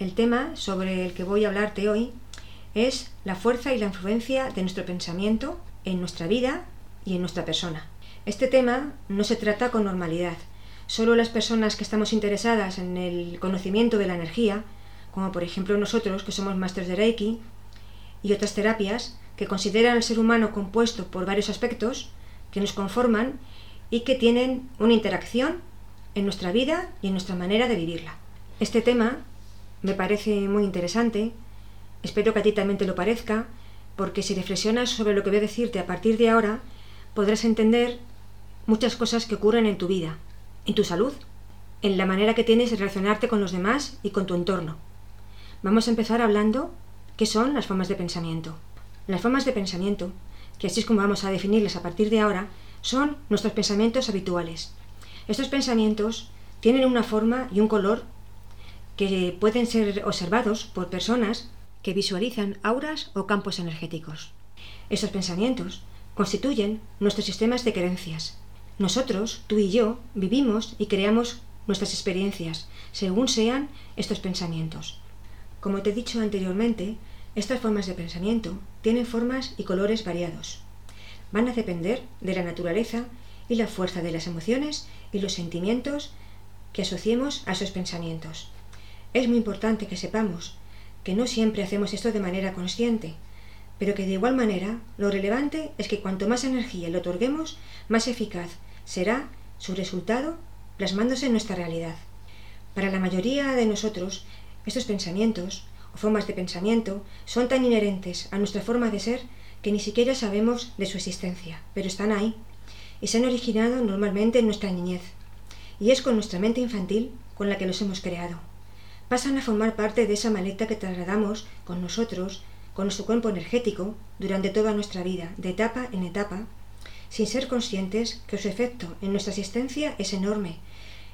El tema sobre el que voy a hablarte hoy es la fuerza y la influencia de nuestro pensamiento en nuestra vida y en nuestra persona. Este tema no se trata con normalidad. Solo las personas que estamos interesadas en el conocimiento de la energía, como por ejemplo nosotros que somos másteres de Reiki y otras terapias que consideran al ser humano compuesto por varios aspectos que nos conforman y que tienen una interacción en nuestra vida y en nuestra manera de vivirla. Este tema me parece muy interesante, espero que a ti también te lo parezca, porque si reflexionas sobre lo que voy a decirte a partir de ahora, podrás entender muchas cosas que ocurren en tu vida, en tu salud, en la manera que tienes de relacionarte con los demás y con tu entorno. Vamos a empezar hablando qué son las formas de pensamiento. Las formas de pensamiento, que así es como vamos a definirlas a partir de ahora, son nuestros pensamientos habituales. Estos pensamientos tienen una forma y un color que pueden ser observados por personas que visualizan auras o campos energéticos. Estos pensamientos constituyen nuestros sistemas de creencias. Nosotros, tú y yo, vivimos y creamos nuestras experiencias según sean estos pensamientos. Como te he dicho anteriormente, estas formas de pensamiento tienen formas y colores variados. Van a depender de la naturaleza y la fuerza de las emociones y los sentimientos que asociemos a esos pensamientos. Es muy importante que sepamos que no siempre hacemos esto de manera consciente, pero que de igual manera lo relevante es que cuanto más energía le otorguemos, más eficaz será su resultado plasmándose en nuestra realidad. Para la mayoría de nosotros, estos pensamientos o formas de pensamiento son tan inherentes a nuestra forma de ser que ni siquiera sabemos de su existencia, pero están ahí y se han originado normalmente en nuestra niñez. Y es con nuestra mente infantil con la que los hemos creado pasan a formar parte de esa maleta que trasladamos con nosotros, con nuestro cuerpo energético, durante toda nuestra vida, de etapa en etapa, sin ser conscientes que su efecto en nuestra existencia es enorme.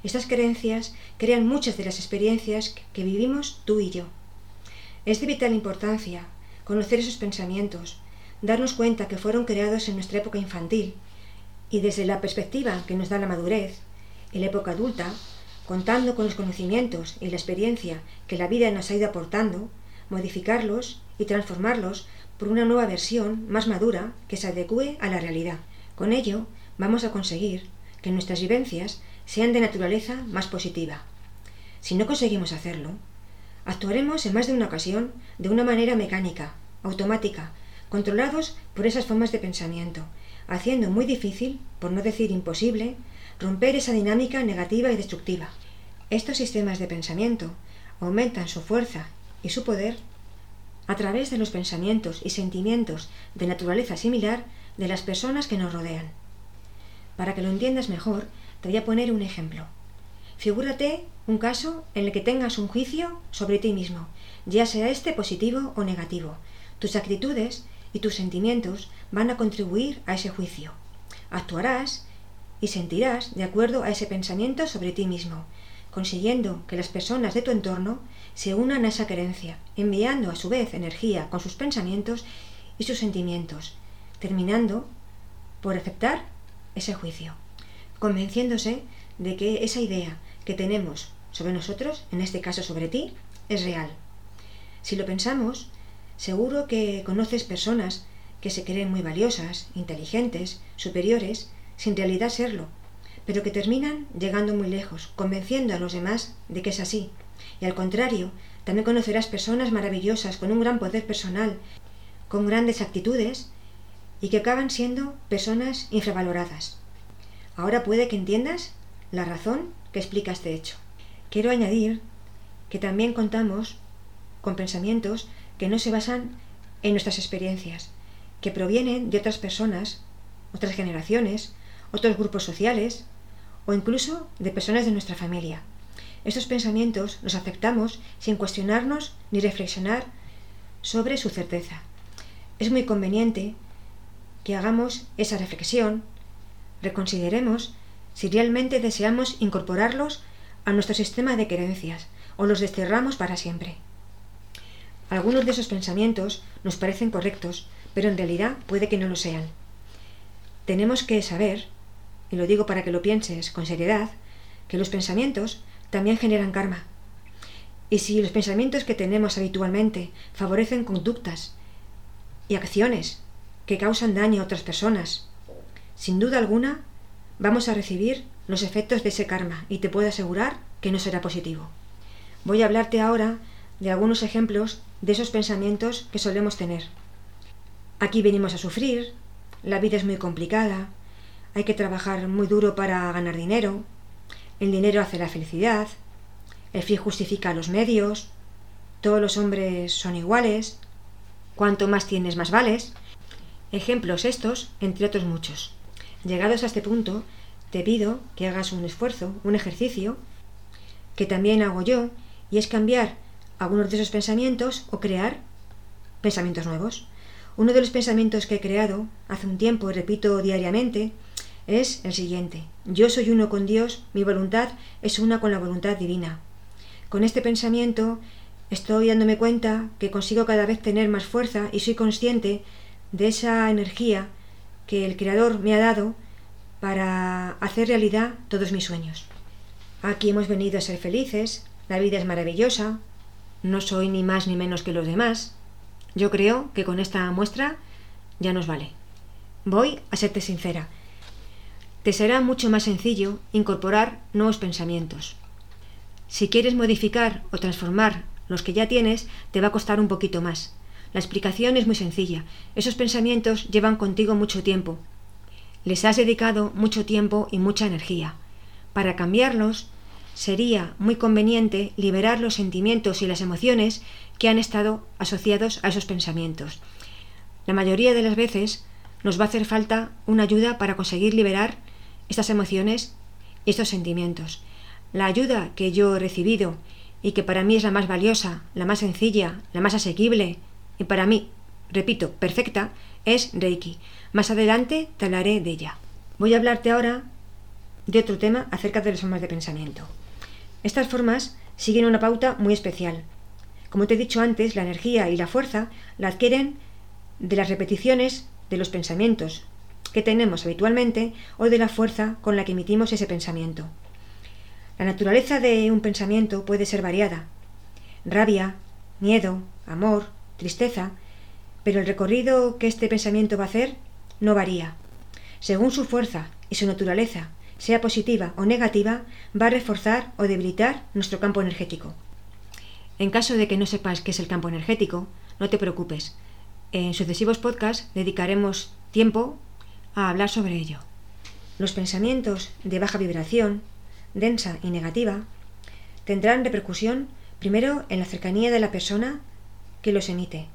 Estas creencias crean muchas de las experiencias que vivimos tú y yo. Es de vital importancia conocer esos pensamientos, darnos cuenta que fueron creados en nuestra época infantil y desde la perspectiva que nos da la madurez, en la época adulta, contando con los conocimientos y la experiencia que la vida nos ha ido aportando, modificarlos y transformarlos por una nueva versión más madura que se adecue a la realidad. Con ello, vamos a conseguir que nuestras vivencias sean de naturaleza más positiva. Si no conseguimos hacerlo, actuaremos en más de una ocasión de una manera mecánica, automática, controlados por esas formas de pensamiento, haciendo muy difícil, por no decir imposible, romper esa dinámica negativa y destructiva. Estos sistemas de pensamiento aumentan su fuerza y su poder a través de los pensamientos y sentimientos de naturaleza similar de las personas que nos rodean. Para que lo entiendas mejor, te voy a poner un ejemplo. Figúrate un caso en el que tengas un juicio sobre ti mismo, ya sea este positivo o negativo. Tus actitudes y tus sentimientos van a contribuir a ese juicio. Actuarás y sentirás de acuerdo a ese pensamiento sobre ti mismo, consiguiendo que las personas de tu entorno se unan a esa creencia, enviando a su vez energía con sus pensamientos y sus sentimientos, terminando por aceptar ese juicio, convenciéndose de que esa idea que tenemos sobre nosotros, en este caso sobre ti, es real. Si lo pensamos, seguro que conoces personas que se creen muy valiosas, inteligentes, superiores, sin realidad serlo, pero que terminan llegando muy lejos, convenciendo a los demás de que es así. Y al contrario, también conocerás personas maravillosas con un gran poder personal, con grandes actitudes y que acaban siendo personas infravaloradas. Ahora puede que entiendas la razón que explica este hecho. Quiero añadir que también contamos con pensamientos que no se basan en nuestras experiencias, que provienen de otras personas, otras generaciones, otros grupos sociales o incluso de personas de nuestra familia. Estos pensamientos los aceptamos sin cuestionarnos ni reflexionar sobre su certeza. Es muy conveniente que hagamos esa reflexión, reconsideremos si realmente deseamos incorporarlos a nuestro sistema de creencias o los desterramos para siempre. Algunos de esos pensamientos nos parecen correctos, pero en realidad puede que no lo sean. Tenemos que saber y lo digo para que lo pienses con seriedad, que los pensamientos también generan karma. Y si los pensamientos que tenemos habitualmente favorecen conductas y acciones que causan daño a otras personas, sin duda alguna vamos a recibir los efectos de ese karma y te puedo asegurar que no será positivo. Voy a hablarte ahora de algunos ejemplos de esos pensamientos que solemos tener. Aquí venimos a sufrir, la vida es muy complicada, hay que trabajar muy duro para ganar dinero, el dinero hace la felicidad, el fin justifica los medios, todos los hombres son iguales, cuanto más tienes más vales. Ejemplos estos, entre otros muchos. Llegados a este punto, te pido que hagas un esfuerzo, un ejercicio, que también hago yo, y es cambiar algunos de esos pensamientos o crear pensamientos nuevos. Uno de los pensamientos que he creado hace un tiempo y repito diariamente es el siguiente. Yo soy uno con Dios, mi voluntad es una con la voluntad divina. Con este pensamiento estoy dándome cuenta que consigo cada vez tener más fuerza y soy consciente de esa energía que el Creador me ha dado para hacer realidad todos mis sueños. Aquí hemos venido a ser felices, la vida es maravillosa, no soy ni más ni menos que los demás. Yo creo que con esta muestra ya nos vale. Voy a serte sincera. Te será mucho más sencillo incorporar nuevos pensamientos. Si quieres modificar o transformar los que ya tienes, te va a costar un poquito más. La explicación es muy sencilla. Esos pensamientos llevan contigo mucho tiempo. Les has dedicado mucho tiempo y mucha energía. Para cambiarlos, sería muy conveniente liberar los sentimientos y las emociones que han estado asociados a esos pensamientos. La mayoría de las veces nos va a hacer falta una ayuda para conseguir liberar estas emociones estos sentimientos. La ayuda que yo he recibido y que para mí es la más valiosa, la más sencilla, la más asequible y para mí, repito, perfecta, es Reiki. Más adelante te hablaré de ella. Voy a hablarte ahora de otro tema acerca de las formas de pensamiento. Estas formas siguen una pauta muy especial. Como te he dicho antes, la energía y la fuerza la adquieren de las repeticiones de los pensamientos que tenemos habitualmente o de la fuerza con la que emitimos ese pensamiento. La naturaleza de un pensamiento puede ser variada. Rabia, miedo, amor, tristeza, pero el recorrido que este pensamiento va a hacer no varía. Según su fuerza y su naturaleza, sea positiva o negativa, va a reforzar o debilitar nuestro campo energético. En caso de que no sepas qué es el campo energético, no te preocupes. En sucesivos podcasts dedicaremos tiempo a hablar sobre ello. Los pensamientos de baja vibración, densa y negativa, tendrán repercusión primero en la cercanía de la persona que los emite.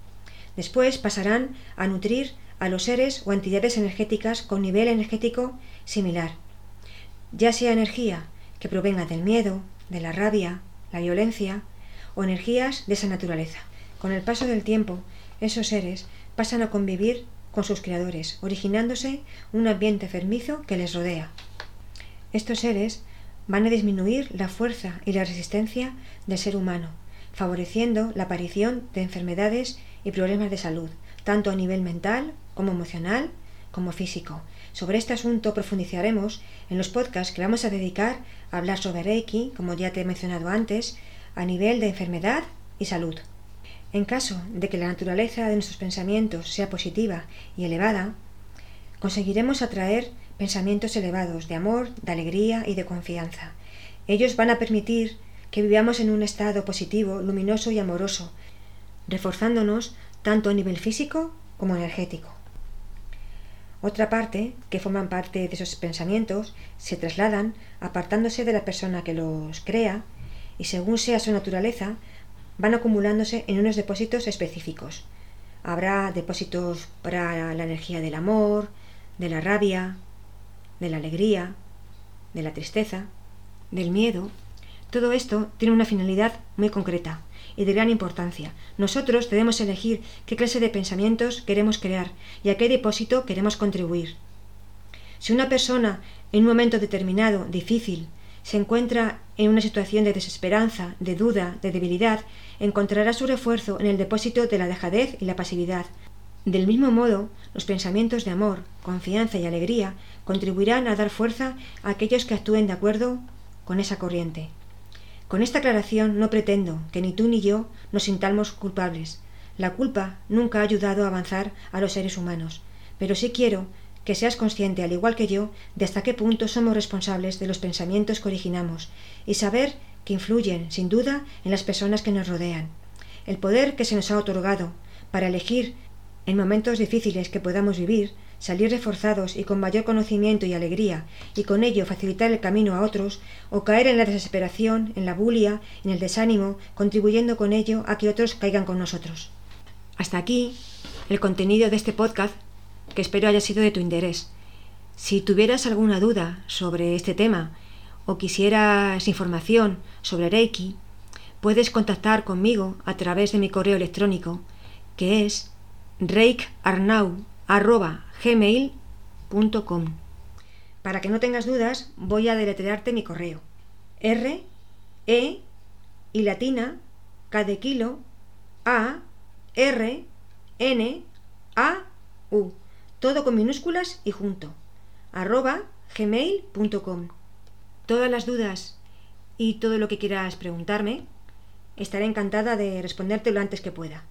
Después pasarán a nutrir a los seres o entidades energéticas con nivel energético similar ya sea energía que provenga del miedo, de la rabia, la violencia o energías de esa naturaleza. Con el paso del tiempo, esos seres pasan a convivir con sus creadores, originándose un ambiente fermizo que les rodea. Estos seres van a disminuir la fuerza y la resistencia del ser humano, favoreciendo la aparición de enfermedades y problemas de salud, tanto a nivel mental como emocional como físico, sobre este asunto profundizaremos en los podcasts que vamos a dedicar a hablar sobre Reiki, como ya te he mencionado antes, a nivel de enfermedad y salud. En caso de que la naturaleza de nuestros pensamientos sea positiva y elevada, conseguiremos atraer pensamientos elevados de amor, de alegría y de confianza. Ellos van a permitir que vivamos en un estado positivo, luminoso y amoroso, reforzándonos tanto a nivel físico como energético. Otra parte, que forman parte de esos pensamientos, se trasladan apartándose de la persona que los crea y según sea su naturaleza, van acumulándose en unos depósitos específicos. Habrá depósitos para la energía del amor, de la rabia, de la alegría, de la tristeza, del miedo. Todo esto tiene una finalidad muy concreta, y de gran importancia. Nosotros debemos elegir qué clase de pensamientos queremos crear y a qué depósito queremos contribuir. Si una persona en un momento determinado, difícil, se encuentra en una situación de desesperanza, de duda, de debilidad, encontrará su refuerzo en el depósito de la dejadez y la pasividad. Del mismo modo, los pensamientos de amor, confianza y alegría contribuirán a dar fuerza a aquellos que actúen de acuerdo con esa corriente. Con esta aclaración no pretendo que ni tú ni yo nos sintamos culpables. La culpa nunca ha ayudado a avanzar a los seres humanos, pero sí quiero que seas consciente, al igual que yo, de hasta qué punto somos responsables de los pensamientos que originamos y saber que influyen, sin duda, en las personas que nos rodean. El poder que se nos ha otorgado para elegir en momentos difíciles que podamos vivir, salir reforzados y con mayor conocimiento y alegría, y con ello facilitar el camino a otros, o caer en la desesperación, en la bulia, en el desánimo, contribuyendo con ello a que otros caigan con nosotros. Hasta aquí el contenido de este podcast, que espero haya sido de tu interés. Si tuvieras alguna duda sobre este tema o quisieras información sobre Reiki, puedes contactar conmigo a través de mi correo electrónico, que es reikarnau.gmail.com. Para que no tengas dudas, voy a deletrearte mi correo. R, E y latina, K A, R, N, A, U. Todo con minúsculas y junto. arroba gmail.com. Todas las dudas y todo lo que quieras preguntarme, estaré encantada de responderte lo antes que pueda.